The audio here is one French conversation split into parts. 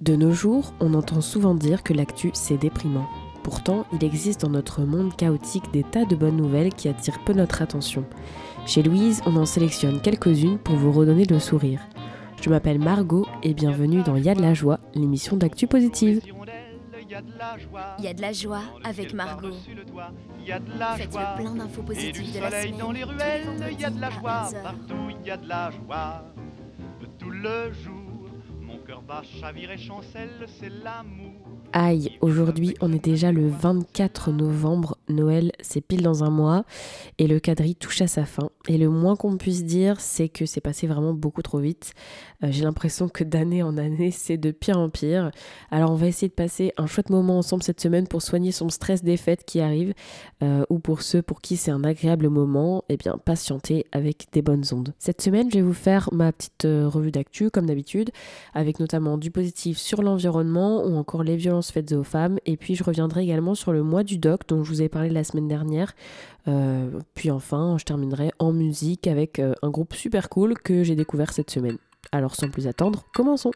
De nos jours, on entend souvent dire que l'actu c'est déprimant. Pourtant, il existe dans notre monde chaotique des tas de bonnes nouvelles qui attirent peu notre attention. Chez Louise, on en sélectionne quelques-unes pour vous redonner le sourire. Je m'appelle Margot et bienvenue dans Y a de la joie, l'émission d'actu positive. Il y a de la joie avec Margot. Faites le plein d'infos positives de la semaine. dans les ruelles, y a de la joie 11h. partout, il y a de la joie. Tout le jour, et. Aïe, aujourd'hui on est déjà le 24 novembre, Noël c'est pile dans un mois et le quadri touche à sa fin. Et le moins qu'on puisse dire c'est que c'est passé vraiment beaucoup trop vite. Euh, J'ai l'impression que d'année en année c'est de pire en pire. Alors on va essayer de passer un chouette moment ensemble cette semaine pour soigner son stress des fêtes qui arrivent euh, ou pour ceux pour qui c'est un agréable moment, eh bien patienter avec des bonnes ondes. Cette semaine je vais vous faire ma petite euh, revue d'actu comme d'habitude avec notamment du positif sur l'environnement ou encore les violences faites aux femmes. Et puis je reviendrai également sur le mois du doc dont je vous ai parlé la semaine dernière. Euh, puis enfin, je terminerai en musique avec euh, un groupe super cool que j'ai découvert cette semaine. Alors sans plus attendre, commençons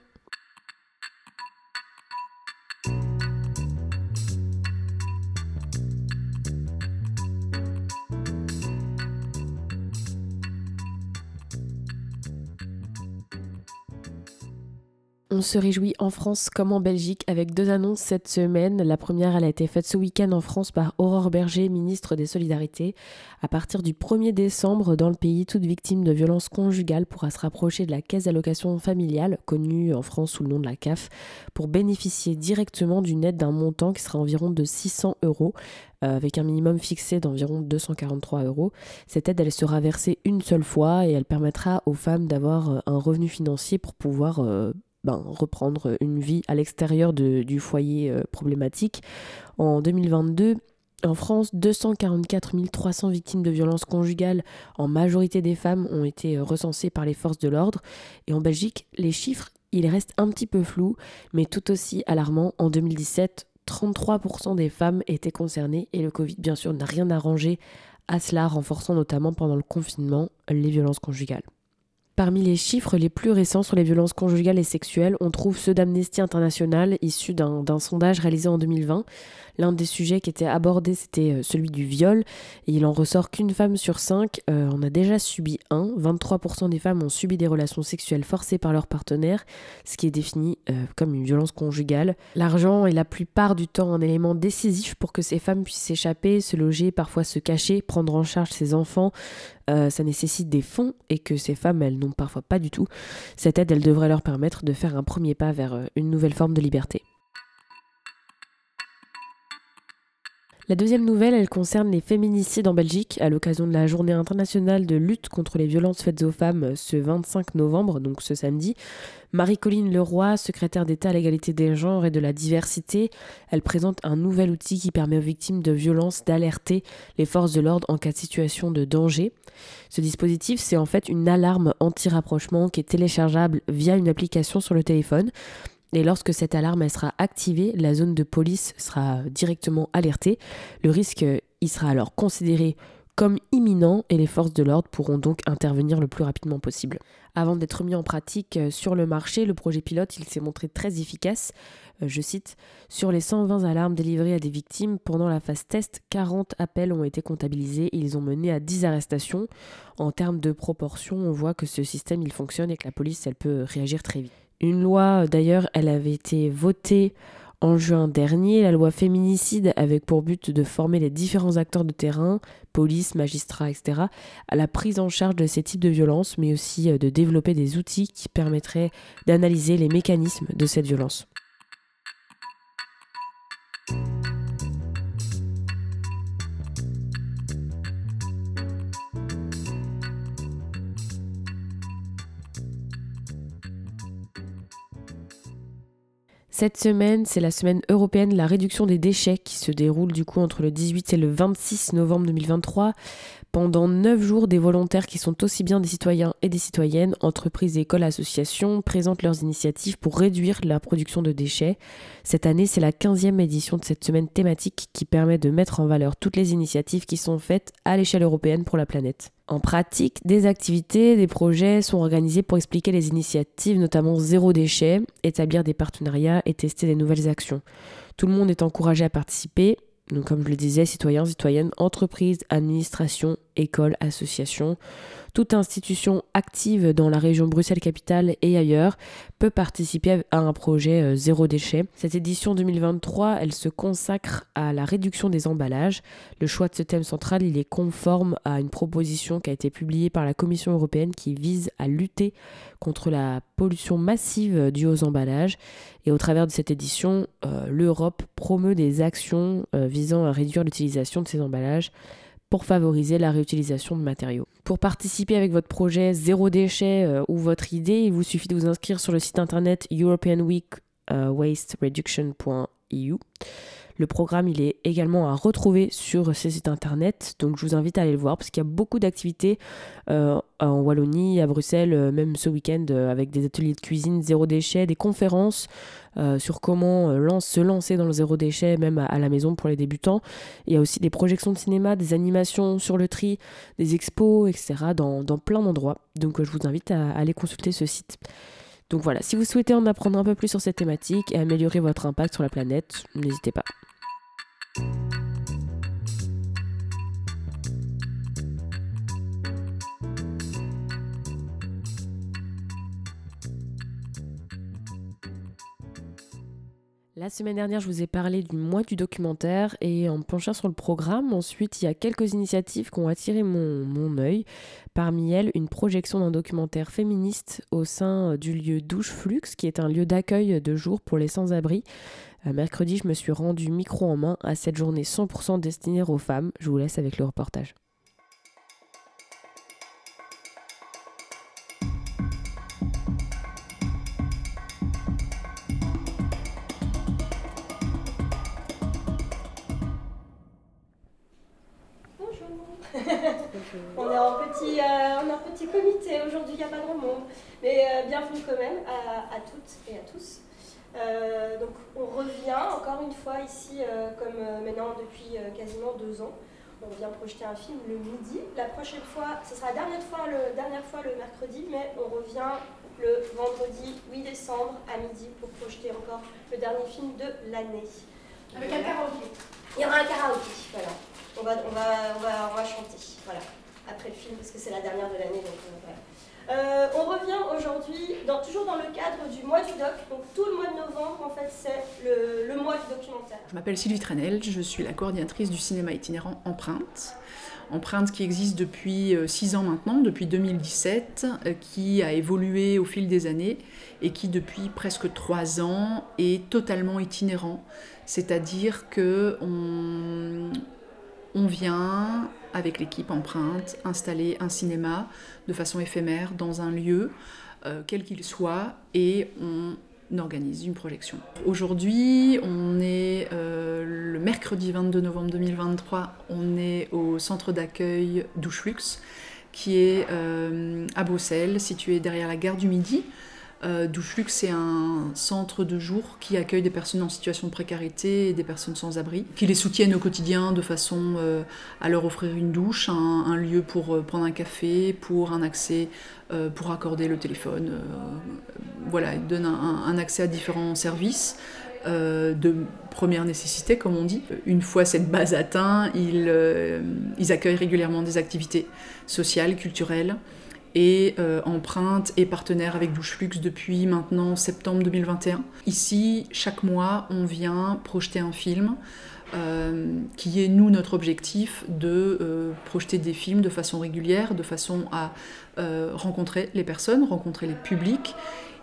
On se réjouit en France comme en Belgique avec deux annonces cette semaine. La première, elle a été faite ce week-end en France par Aurore Berger, ministre des Solidarités. À partir du 1er décembre, dans le pays, toute victime de violences conjugales pourra se rapprocher de la caisse d'allocation familiale, connue en France sous le nom de la CAF, pour bénéficier directement d'une aide d'un montant qui sera environ de 600 euros euh, avec un minimum fixé d'environ 243 euros. Cette aide, elle sera versée une seule fois et elle permettra aux femmes d'avoir euh, un revenu financier pour pouvoir euh, ben, reprendre une vie à l'extérieur du foyer euh, problématique. En 2022, en France, 244 300 victimes de violences conjugales, en majorité des femmes, ont été euh, recensées par les forces de l'ordre. Et en Belgique, les chiffres, ils restent un petit peu flous, mais tout aussi alarmants. En 2017, 33% des femmes étaient concernées et le Covid, bien sûr, n'a rien arrangé à cela, renforçant notamment pendant le confinement les violences conjugales. Parmi les chiffres les plus récents sur les violences conjugales et sexuelles, on trouve ceux d'Amnesty International issus d'un sondage réalisé en 2020. L'un des sujets qui était abordé, c'était euh, celui du viol. Et il en ressort qu'une femme sur cinq euh, en a déjà subi un. 23% des femmes ont subi des relations sexuelles forcées par leur partenaire, ce qui est défini euh, comme une violence conjugale. L'argent est la plupart du temps un élément décisif pour que ces femmes puissent s'échapper, se loger, parfois se cacher, prendre en charge ses enfants. Euh, ça nécessite des fonds et que ces femmes, elles n'ont parfois pas du tout. Cette aide, elle devrait leur permettre de faire un premier pas vers euh, une nouvelle forme de liberté. La deuxième nouvelle, elle concerne les féminicides en Belgique à l'occasion de la journée internationale de lutte contre les violences faites aux femmes ce 25 novembre, donc ce samedi. Marie-Colline Leroy, secrétaire d'État à l'égalité des genres et de la diversité, elle présente un nouvel outil qui permet aux victimes de violences d'alerter les forces de l'ordre en cas de situation de danger. Ce dispositif, c'est en fait une alarme anti-rapprochement qui est téléchargeable via une application sur le téléphone. Et lorsque cette alarme sera activée, la zone de police sera directement alertée. Le risque il sera alors considéré comme imminent et les forces de l'ordre pourront donc intervenir le plus rapidement possible. Avant d'être mis en pratique euh, sur le marché, le projet pilote il s'est montré très efficace. Euh, Je cite Sur les 120 alarmes délivrées à des victimes pendant la phase test, 40 appels ont été comptabilisés et ils ont mené à 10 arrestations. En termes de proportion, on voit que ce système fonctionne et que la police peut réagir très vite. Une loi, d'ailleurs, elle avait été votée en juin dernier, la loi féminicide, avec pour but de former les différents acteurs de terrain, police, magistrats, etc., à la prise en charge de ces types de violences, mais aussi euh, de développer des outils qui permettraient d'analyser les mécanismes de cette violence. Cette semaine, c'est la semaine européenne de la réduction des déchets qui se déroule du coup entre le 18 et le 26 novembre 2023. Pendant 9 jours, des volontaires qui sont aussi bien des citoyens et des citoyennes, entreprises, écoles, associations, présentent leurs initiatives pour réduire la production de déchets. Cette année, c'est la 15e édition de cette semaine thématique qui permet de mettre en valeur toutes les initiatives qui sont faites à l'échelle européenne pour la planète. En pratique, des activités, des projets sont organisés pour expliquer les initiatives, notamment zéro déchet, établir des partenariats et tester des nouvelles actions. Tout le monde est encouragé à participer, comme je le disais, citoyens, citoyennes, entreprises, administrations, écoles, associations. Toute institution active dans la région Bruxelles-Capitale et ailleurs peut participer à un projet euh, zéro déchet. Cette édition 2023, elle se consacre à la réduction des emballages. Le choix de ce thème central, il est conforme à une proposition qui a été publiée par la Commission européenne qui vise à lutter contre la pollution massive due aux emballages. Et au travers de cette édition, euh, l'Europe promeut des actions euh, visant à réduire l'utilisation de ces emballages pour favoriser la réutilisation de matériaux. Pour participer avec votre projet zéro déchet euh, ou votre idée, il vous suffit de vous inscrire sur le site internet europeanweekwastereduction.eu. Le programme, il est également à retrouver sur ce site internet, donc je vous invite à aller le voir parce qu'il y a beaucoup d'activités euh, en Wallonie, à Bruxelles, euh, même ce week-end, euh, avec des ateliers de cuisine zéro déchet, des conférences sur comment se lancer dans le zéro déchet, même à, la maison pour les débutants. Il y a aussi des projections de cinéma, des animations sur le tri, des expos, etc., dans, plein d'endroits. Donc je vous invite à aller consulter ce site. Donc voilà, si vous souhaitez en apprendre un peu plus sur cette thématique et améliorer votre impact sur la planète, n'hésitez pas. La semaine dernière, je vous ai parlé du mois du documentaire et en penchant sur le programme, ensuite, il y a quelques initiatives qui ont attiré mon, mon œil. Parmi elles, une projection d'un documentaire féministe au sein du lieu Douche Flux, qui est un lieu d'accueil de jour pour les sans-abri. Euh, mercredi, je me suis rendu micro en main à cette journée 100% destinée aux femmes. Je vous laisse avec le reportage. Encore une fois ici, euh, comme euh, maintenant depuis quasiment deux ans. On vient projeter un film le midi. La prochaine fois, ce sera la dernière fois le, dernière fois le mercredi, mais on revient le vendredi 8 décembre à midi pour projeter encore le dernier film de l'année. Avec un karaoké. Il y aura un karaoké, voilà. On va, on va, on va, on va chanter, voilà, après le film, parce que c'est la dernière de l'année, donc voilà. Euh, on revient aujourd'hui, toujours dans le cadre du mois du doc. Donc tout le mois de novembre, en fait, c'est le, mois du documentaire. Je m'appelle Sylvie Trenel, je suis la coordinatrice du cinéma itinérant Empreinte. Empreinte qui existe depuis 6 euh, ans maintenant, depuis 2017, euh, qui a évolué au fil des années et qui depuis presque 3 ans est totalement itinérant. C'est-à-dire que on, on vient avec l'équipe Empreinte, installer un cinéma de façon éphémère dans un lieu, euh, quel qu'il soit, et on organise une projection. Aujourd'hui, on est euh, le mercredi 22 novembre 2023, on est au centre d'accueil Douchelux, qui est euh, à Bruxelles, situé derrière la gare du Midi. Euh, Douchlux, c'est un centre de jour qui accueille des personnes en situation de précarité et des personnes sans abri, qui les soutiennent au quotidien de façon euh, à leur offrir une douche, un, lieu pour euh, prendre un café, pour un accès, pour accorder le téléphone. voilà, ils donnent un, accès à différents services. de première nécessité, comme on dit. Une fois cette base atteinte, ils accueillent régulièrement des activités sociales, culturelles, et euh, empreinte et partenaire avec Doucheflux depuis maintenant septembre 2021. Ici, chaque mois, on vient projeter un film euh, qui est, nous, notre objectif de euh, projeter des films de façon régulière, de façon à rencontrer les personnes, rencontrer les publics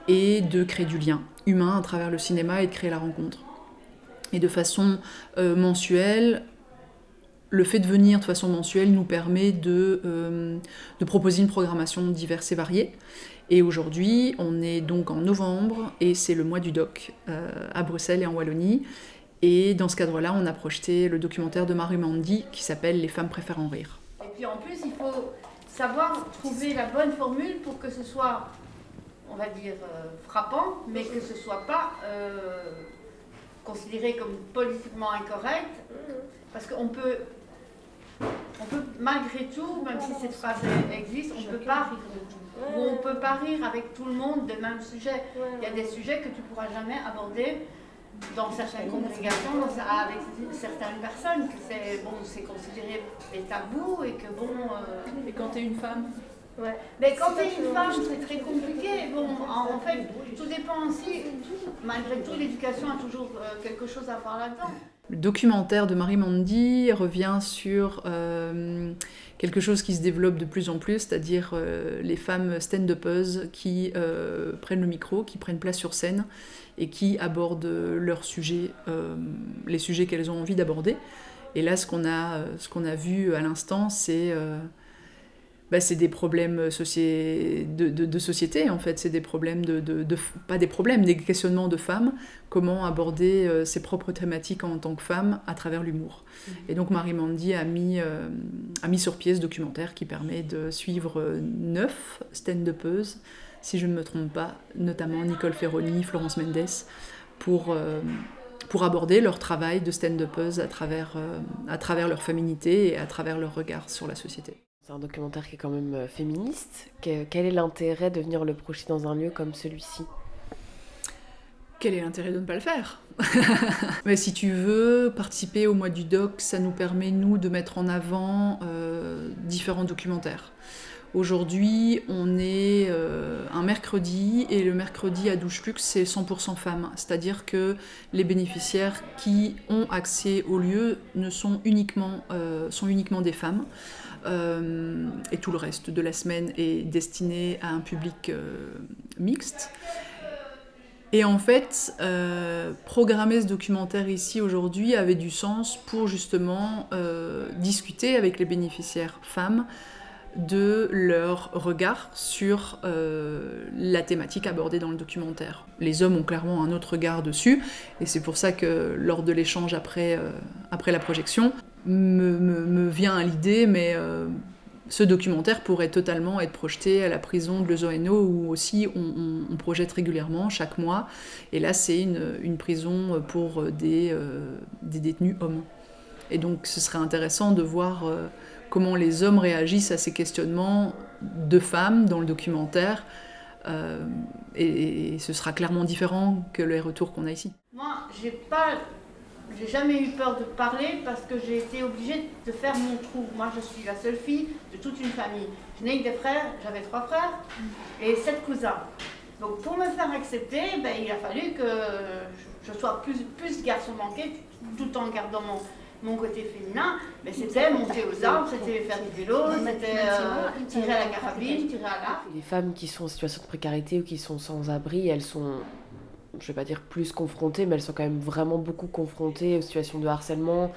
et de créer du lien humain à travers le cinéma et de créer la rencontre. Et de façon mensuelle, le fait de venir de façon mensuelle nous permet de, euh, de proposer une programmation diverse et variée. Et aujourd'hui, on est donc en novembre et c'est le mois du doc euh, à Bruxelles et en Wallonie. Et dans ce cadre-là, on a projeté le documentaire de Marie Mandy qui s'appelle Les femmes préfèrent en rire. Et puis en plus, il faut savoir trouver la bonne formule pour que ce soit, on va dire, euh, frappant, mais que ce soit pas considéré comme politiquement incorrect. Parce qu'on peut on peut, malgré tout, même si cette phrase existe, on ne peut pas rire de tout. Ou on ne peut pas rire avec tout le monde des mêmes sujets. Il y a des sujets que tu ne pourras jamais aborder dans certaines congrégations, avec certaines personnes, que c'est bon, considéré des tabous et que bon. Euh, et quand tu es une femme Ouais. Mais quand tu es une femme, c'est très compliqué. Bon, en, fait, tout dépend aussi. Malgré tout, l'éducation a toujours euh, quelque chose à voir là-dedans. Le documentaire de Marie Mandy revient sur euh, quelque chose qui se développe de plus en plus, c'est-à-dire les femmes stand-uppeuses qui prennent le micro, qui prennent place sur scène et qui abordent leurs sujets, euh, les sujets qu'elles ont envie d'aborder. Et là, ce qu'on a, ce qu'on a vu à l'instant, c'est euh, bah, c'est des problèmes de, de, société, en fait. C'est des problèmes de, de, Pas des problèmes, des questionnements de femmes. Comment aborder euh, ses propres thématiques en tant que femme à travers l'humour. Mmh. Et donc, Marie Mandy a mis, a mis sur pied ce documentaire qui permet de suivre neuf stand-upeuses si je ne me trompe pas, notamment Nicole Ferroni, Florence Mendes, pour, euh, pour aborder leur travail de stand-upeuse à travers, euh, à travers leur féminité et à travers leur regard sur la société. C'est un documentaire qui est quand même euh, féministe. Quel est l'intérêt de venir le projeter dans un lieu comme celui-ci? Quel est l'intérêt de ne pas le faire? Mais si tu veux participer au mois du doc, ça nous permet, nous, de mettre en avant différents documentaires. Aujourd'hui, on est euh, un mercredi et le mercredi à Douche Luxe, c'est 100% femmes. C'est-à-dire que les bénéficiaires qui ont accès au lieu ne sont uniquement, euh, sont uniquement des femmes. Euh, et tout le reste de la semaine est destiné à un public mixte. Et en fait, programmer ce documentaire ici aujourd'hui avait du sens pour justement discuter avec les bénéficiaires femmes de leur regard sur euh, la thématique abordée dans le documentaire. Les hommes ont clairement un autre regard dessus, et c'est pour ça que lors de l'échange après, euh, après la projection, me, vient à l'idée, mais euh, ce documentaire pourrait totalement être projeté à la prison de Lezoeno, où aussi on, projette régulièrement, chaque mois, et là c'est une, prison pour des, des détenus hommes. Et donc ce serait intéressant de voir comment les hommes réagissent à ces questionnements de femmes dans le documentaire. Euh, et, ce sera clairement différent que les retours qu'on a ici. Moi, j'ai pas, j'ai jamais eu peur de parler parce que j'ai été obligée de faire mon trou. Moi, je suis la seule fille de toute une famille. Je n'ai que des frères, j'avais trois frères et sept cousins. Donc, pour me faire accepter, ben, il a fallu que je sois plus, plus garçon manqué tout en gardant mon, mon côté féminin, mais c'était monter aux arbres, c'était faire du vélo, c'était euh, tirer à la carabine, tirer à l'arc. Les femmes qui sont en situation de précarité ou qui sont sans abri, elles sont, je vais pas dire plus confrontées, mais elles sont quand même vraiment beaucoup confrontées aux situations de harcèlement,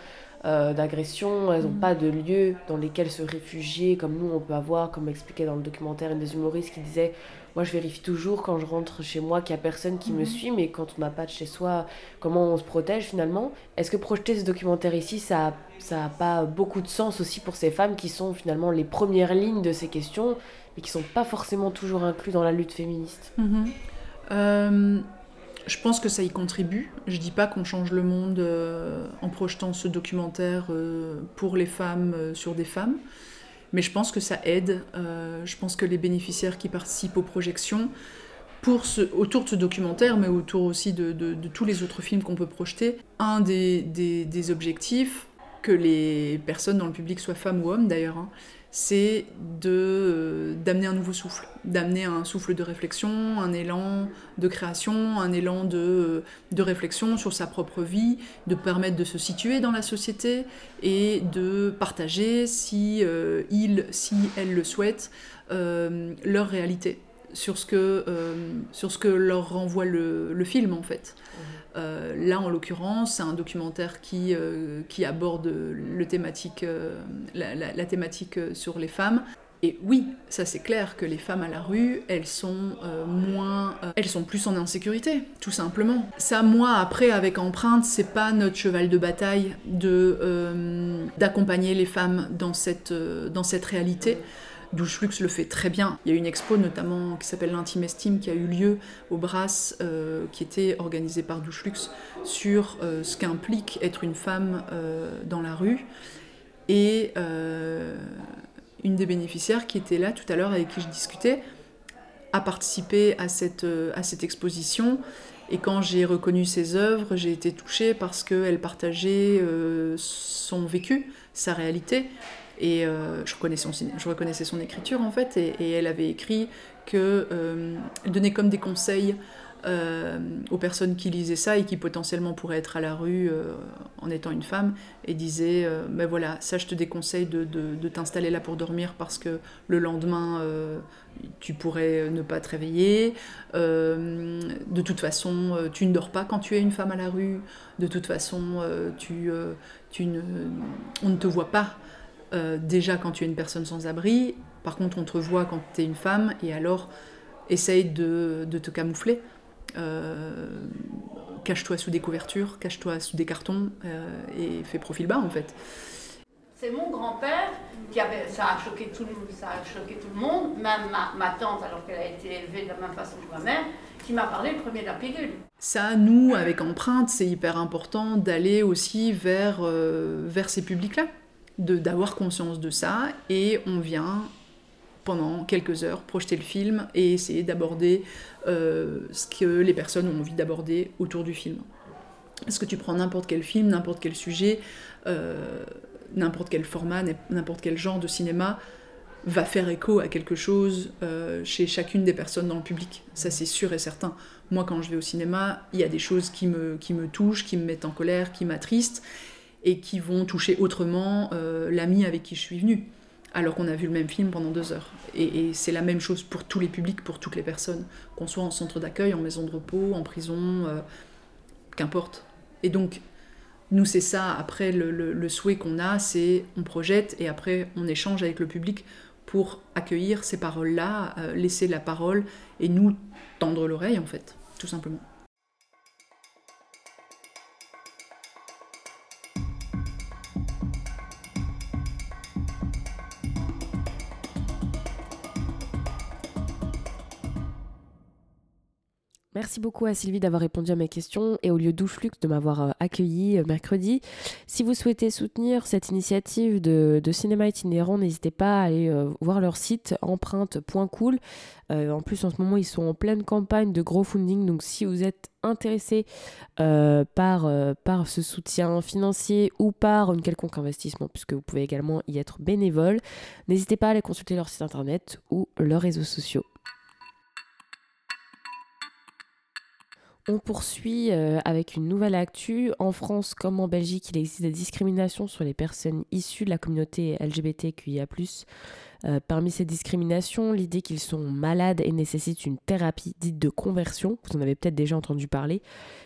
euh, d'agression. Elles n'ont mm. pas de lieu dans lesquels se réfugier, comme nous on peut avoir, comme expliqué dans le documentaire, une des humoristes qui disait moi, je vérifie toujours quand je rentre chez moi qu'il n'y a personne qui me mhm. suit, mais quand on n'a pas de chez soi, comment on se protège finalement? Est-ce que projeter ce documentaire ici, ça n'a pas beaucoup de sens aussi pour ces femmes qui sont finalement les premières lignes de ces questions, mais qui ne sont pas forcément toujours incluses dans la lutte féministe? Mhm. euh, Je pense que ça y contribue. Je dis pas qu'on change le monde euh, en projetant ce documentaire euh, pour les femmes sur des femmes. Mais je pense que ça aide. Euh, je pense que les bénéficiaires qui participent aux projections, autour de ce documentaire, mais autour aussi de, tous les autres films qu'on peut projeter, un des, objectifs, que les personnes dans le public, soient femmes ou hommes d'ailleurs, hein, c'est euh, d'amener un nouveau souffle, d'amener un souffle de réflexion, un élan de création, un élan de, euh, de, réflexion sur sa propre vie, de permettre de se situer dans la société et de partager, si euh, si elles le souhaitent, leur réalité sur ce que, sur ce que leur renvoie le, le film en fait. Euh, là, en l'occurrence, c'est un documentaire qui, euh, qui aborde le thématique, euh, la, thématique sur les femmes. Et oui, ça c'est clair que les femmes à la rue, elles sont moins, elles sont plus en insécurité, tout simplement. Ça, moi, après, avec Empreinte, c'est pas notre cheval de bataille de d'accompagner les femmes dans cette, dans cette réalité. Douchelux le fait très bien. Il y a une expo notamment qui s'appelle l'Intime Estime qui a eu lieu au Brass, euh, qui était organisée par Douchelux, sur euh, ce qu'implique être une femme euh, dans la rue. Et une des bénéficiaires qui était là tout à l'heure avec qui je discutais a participé à cette, à cette exposition. Et quand j'ai reconnu ses œuvres, j'ai été touchée parce qu'elle partageait son vécu, sa réalité. Et je, reconnaissais son, je reconnaissais son écriture en fait, et, elle avait écrit qu'elle euh, donnait comme des conseils euh, aux personnes qui lisaient ça et qui potentiellement pourraient être à la rue euh, en étant une femme et disait ben voilà ça je te déconseille de, t'installer là pour dormir parce que le lendemain tu pourrais ne pas te réveiller. De toute façon tu ne dors pas quand tu es une femme à la rue. De toute façon tu, tu ne, on ne te voit pas déjà quand tu es une personne sans abri par contre, on te voit quand tu es une femme et alors essaye de, te camoufler. Euh, cache-toi sous des couvertures, cache-toi sous des cartons euh, et fais profil bas en fait. C'est mon grand-père qui avait, ça a choqué tout, ça a choqué tout le monde, même ma, tante alors qu'elle a été élevée de la même façon que ma mère, qui m'a parlé le premier de la pilule. Ça, nous, avec Empreinte, c'est hyper important d'aller aussi vers, euh, vers ces publics-là, d'avoir conscience de ça, et on vient pendant quelques heures, projeter le film et essayer d'aborder euh, ce que les personnes ont envie d'aborder autour du film. Parce que tu prends n'importe quel film, n'importe quel sujet, euh, n'importe quel format, n'importe quel genre de cinéma va faire écho à quelque chose euh, chez chacune des personnes dans le public. Ça c'est sûr et certain. Moi quand je vais au cinéma, il y a des choses qui me, qui me touchent, qui me mettent en colère, qui m'attristent et qui vont toucher autrement l'ami avec qui je suis venue alors qu'on a vu le même film pendant deux heures. Et, c'est la même chose pour tous les publics, pour toutes les personnes, qu'on soit en centre d'accueil, en maison de repos, en prison, euh, qu'importe. Et donc, nous, c'est ça, après, le, souhait qu'on a, c'est on projette et après, on échange avec le public pour accueillir ces paroles-là, euh, laisser la parole et nous tendre l'oreille, en fait, tout simplement. Merci beaucoup à Sylvie d'avoir répondu à mes questions et au lieu d'Ouflux de m'avoir euh, accueilli euh, mercredi. Si vous souhaitez soutenir cette initiative de, cinéma itinérant, n'hésitez pas à aller euh, voir leur site empreinte.cool. en plus, en ce moment, ils sont en pleine campagne de crowdfunding. Donc, si vous êtes intéressé par, par ce soutien financier ou par une quelconque investissement, puisque vous pouvez également y être bénévole, n'hésitez pas à aller consulter leur site internet ou leurs réseaux sociaux. On poursuit euh, avec une nouvelle actu. En France comme en Belgique, il existe des discriminations sur les personnes issues de la communauté LGBTQIA. Euh, parmi ces discriminations, l'idée qu'ils sont malades et nécessitent une thérapie dite de conversion, vous en avez peut-être déjà entendu parler.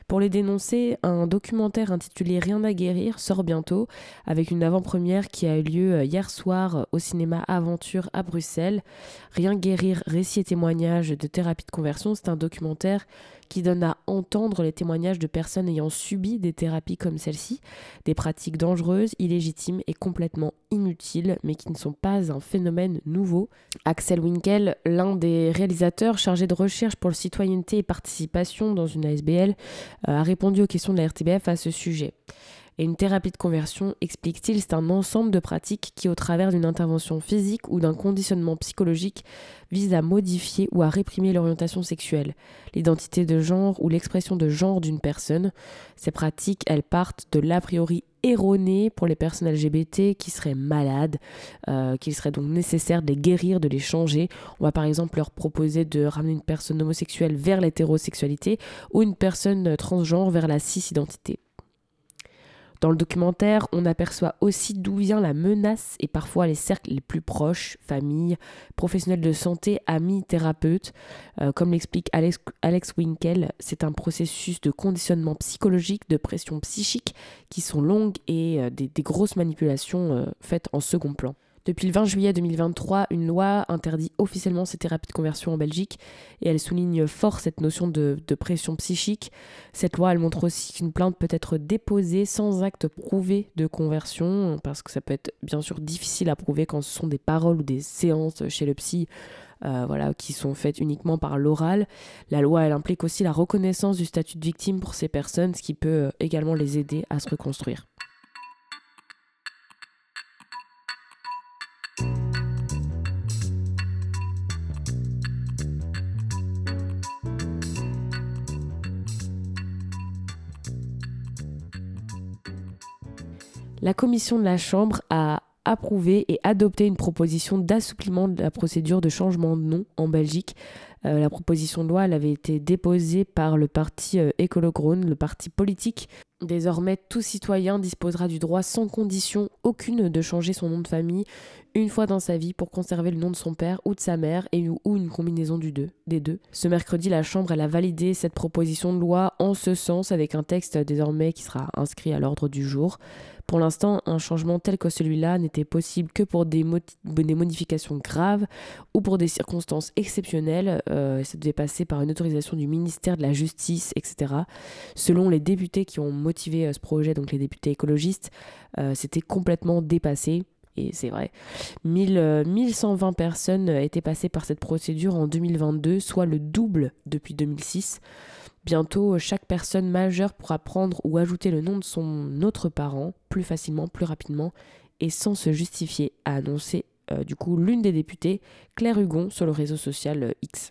Pour les dénoncer, un documentaire intitulé Rien à guérir sort bientôt avec une avant-première qui a eu lieu euh, hier soir au cinéma Aventure à Bruxelles. Rien guérir, récit et témoignage de thérapie de conversion, c'est un documentaire qui donne à entendre les témoignages de personnes ayant subi des thérapies comme celle-ci, des pratiques dangereuses, illégitimes et complètement inutiles, mais qui ne sont pas un phénomène nouveau. Axel Winkel, l'un des réalisateurs chargés de recherche pour le citoyenneté et participation dans une ASBL, euh, a répondu aux questions de la RTBF à ce sujet. Et une thérapie de conversion, explique-t-il, c'est un ensemble de pratiques qui, au travers d'une intervention physique ou d'un conditionnement psychologique, vise à modifier ou à réprimer l'orientation sexuelle, l'identité de genre ou l'expression de genre d'une personne. Ces pratiques, elles partent de l'a priori erroné pour les personnes LGBT qui seraient malades, euh, qu'il serait donc nécessaire de les guérir, de les changer. On va par exemple leur proposer de ramener une personne homosexuelle vers l'hétérosexualité ou une personne transgenre vers la cis-identité. Dans le documentaire, on aperçoit aussi d'où vient la menace et parfois les cercles les plus proches, famille, professionnels de santé, amis, thérapeutes. Euh, comme l'explique Alex, Winkel, c'est un processus de conditionnement psychologique, de pression psychique qui sont longues et euh, des, grosses manipulations euh, faites en second plan. Depuis le 20 juillet 2023, une loi interdit officiellement ces thérapies de conversion en Belgique et elle souligne fort cette notion de, pression psychique. Cette loi, elle montre aussi qu'une plainte peut être déposée sans acte prouvé de conversion parce que ça peut être bien sûr difficile à prouver quand ce sont des paroles ou des séances chez le psy. Euh, voilà, qui sont faites uniquement par l'oral. La loi, elle implique aussi la reconnaissance du statut de victime pour ces personnes, ce qui peut également les aider à se reconstruire. La commission de la Chambre a approuvé et adopté une proposition d'assouplissement de la procédure de changement de nom en Belgique. Euh, la proposition de loi avait été déposée par le parti euh, le parti politique. Désormais, tout citoyen disposera du droit sans condition aucune de changer son nom de famille une fois dans sa vie pour conserver le nom de son père ou de sa mère et ou une combinaison des deux. Ce mercredi, la Chambre a validé cette proposition de loi en ce sens avec un texte désormais qui sera inscrit à l'ordre du jour. Pour l'instant, un changement tel que celui-là n'était possible que pour des, modifications graves ou pour des circonstances exceptionnelles. Euh, ça devait passer par une autorisation du ministère de la Justice, etc. Selon les députés qui ont motivé euh, ce projet, donc les députés écologistes, euh, c'était complètement dépassé et c'est vrai. 1120 personnes étaient passées par cette procédure en 2022, soit le double depuis 2006. Bientôt, chaque personne majeure pourra prendre ou ajouter le nom de son autre parent plus facilement, plus rapidement et sans se justifier, a annoncé euh, du coup l'une des députées, Claire Hugon, sur le réseau social euh, X.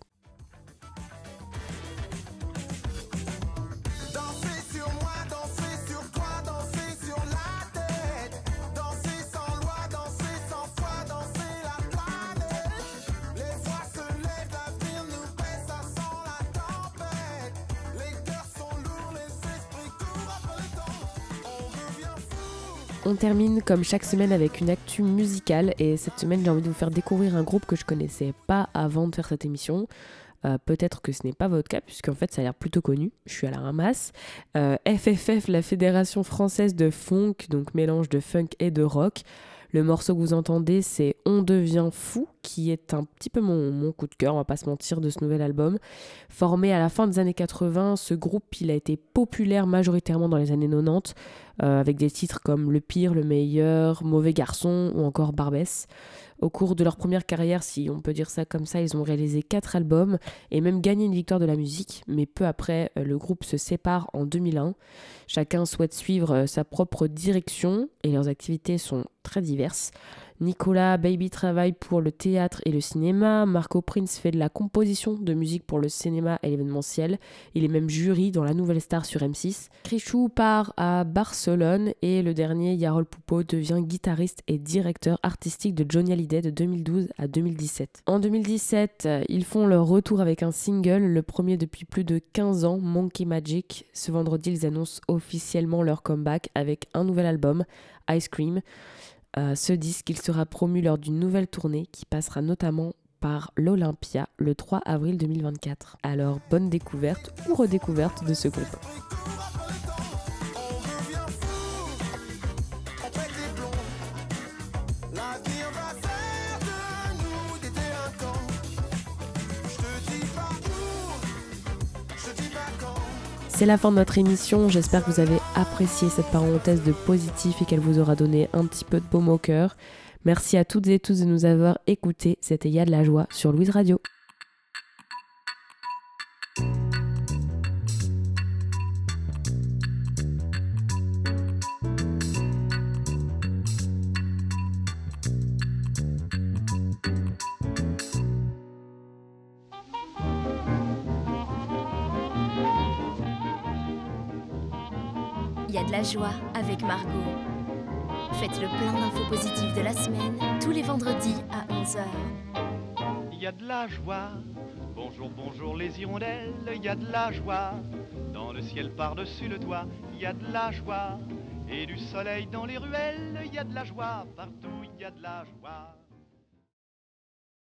On termine comme chaque semaine avec une actu musicale et cette semaine j'ai envie de vous faire découvrir un groupe que je connaissais pas avant de faire cette émission. Euh, peut-être que ce n'est pas votre cas, puisqu'en fait ça a l'air plutôt connu. Je suis à la ramasse. FFF, euh, la Fédération française de funk, donc mélange de funk et de rock. Le morceau que vous entendez, c'est On devient fou, qui est un petit peu mon, coup de cœur, on va pas se mentir, de ce nouvel album. Formé à la fin des années 80, ce groupe il a été populaire majoritairement dans les années 90, euh, avec des titres comme Le pire, le meilleur, Mauvais garçon ou encore Barbès. Au cours de leur première carrière, si on peut dire ça comme ça, ils ont réalisé quatre albums et même gagné une victoire de la musique, mais peu après, euh, le groupe se sépare en 2001. Chacun souhaite suivre euh, sa propre direction et leurs activités sont très diverses. Nicolas Baby travaille pour le théâtre et le cinéma. Marco Prince fait de la composition de musique pour le cinéma et l'événementiel. Il est même jury dans La Nouvelle Star sur M6. Krichou part à Barcelone et le dernier, Yarol Poupeau, devient guitariste et directeur artistique de Johnny Hallyday de 2012 à 2017. En 2017, ils font leur retour avec un single, le premier depuis plus de 15 ans, Monkey Magic. Ce vendredi, ils annoncent officiellement leur comeback avec un nouvel album, Ice Cream ce disque, il sera promu lors d'une nouvelle tournée qui passera notamment par l'Olympia le 3 avril 2024. Alors bonne découverte ou redécouverte de ce groupe. C'est la fin de notre émission. J'espère que vous avez apprécié cette parenthèse de positif et qu'elle vous aura donné un petit peu de baume au cœur. Merci à toutes et tous de nous avoir écoutés. C'était Ya de la joie sur Louise Radio. La joie avec Margot. Faites le plein d'infos positives de la semaine tous les vendredis à 11h. Il y a de la joie. Bonjour, bonjour les hirondelles. Il y a de la joie. Dans le ciel par-dessus le toit, il y a de la joie. Et du soleil dans les ruelles, il y a de la joie. Partout, il y a de la joie.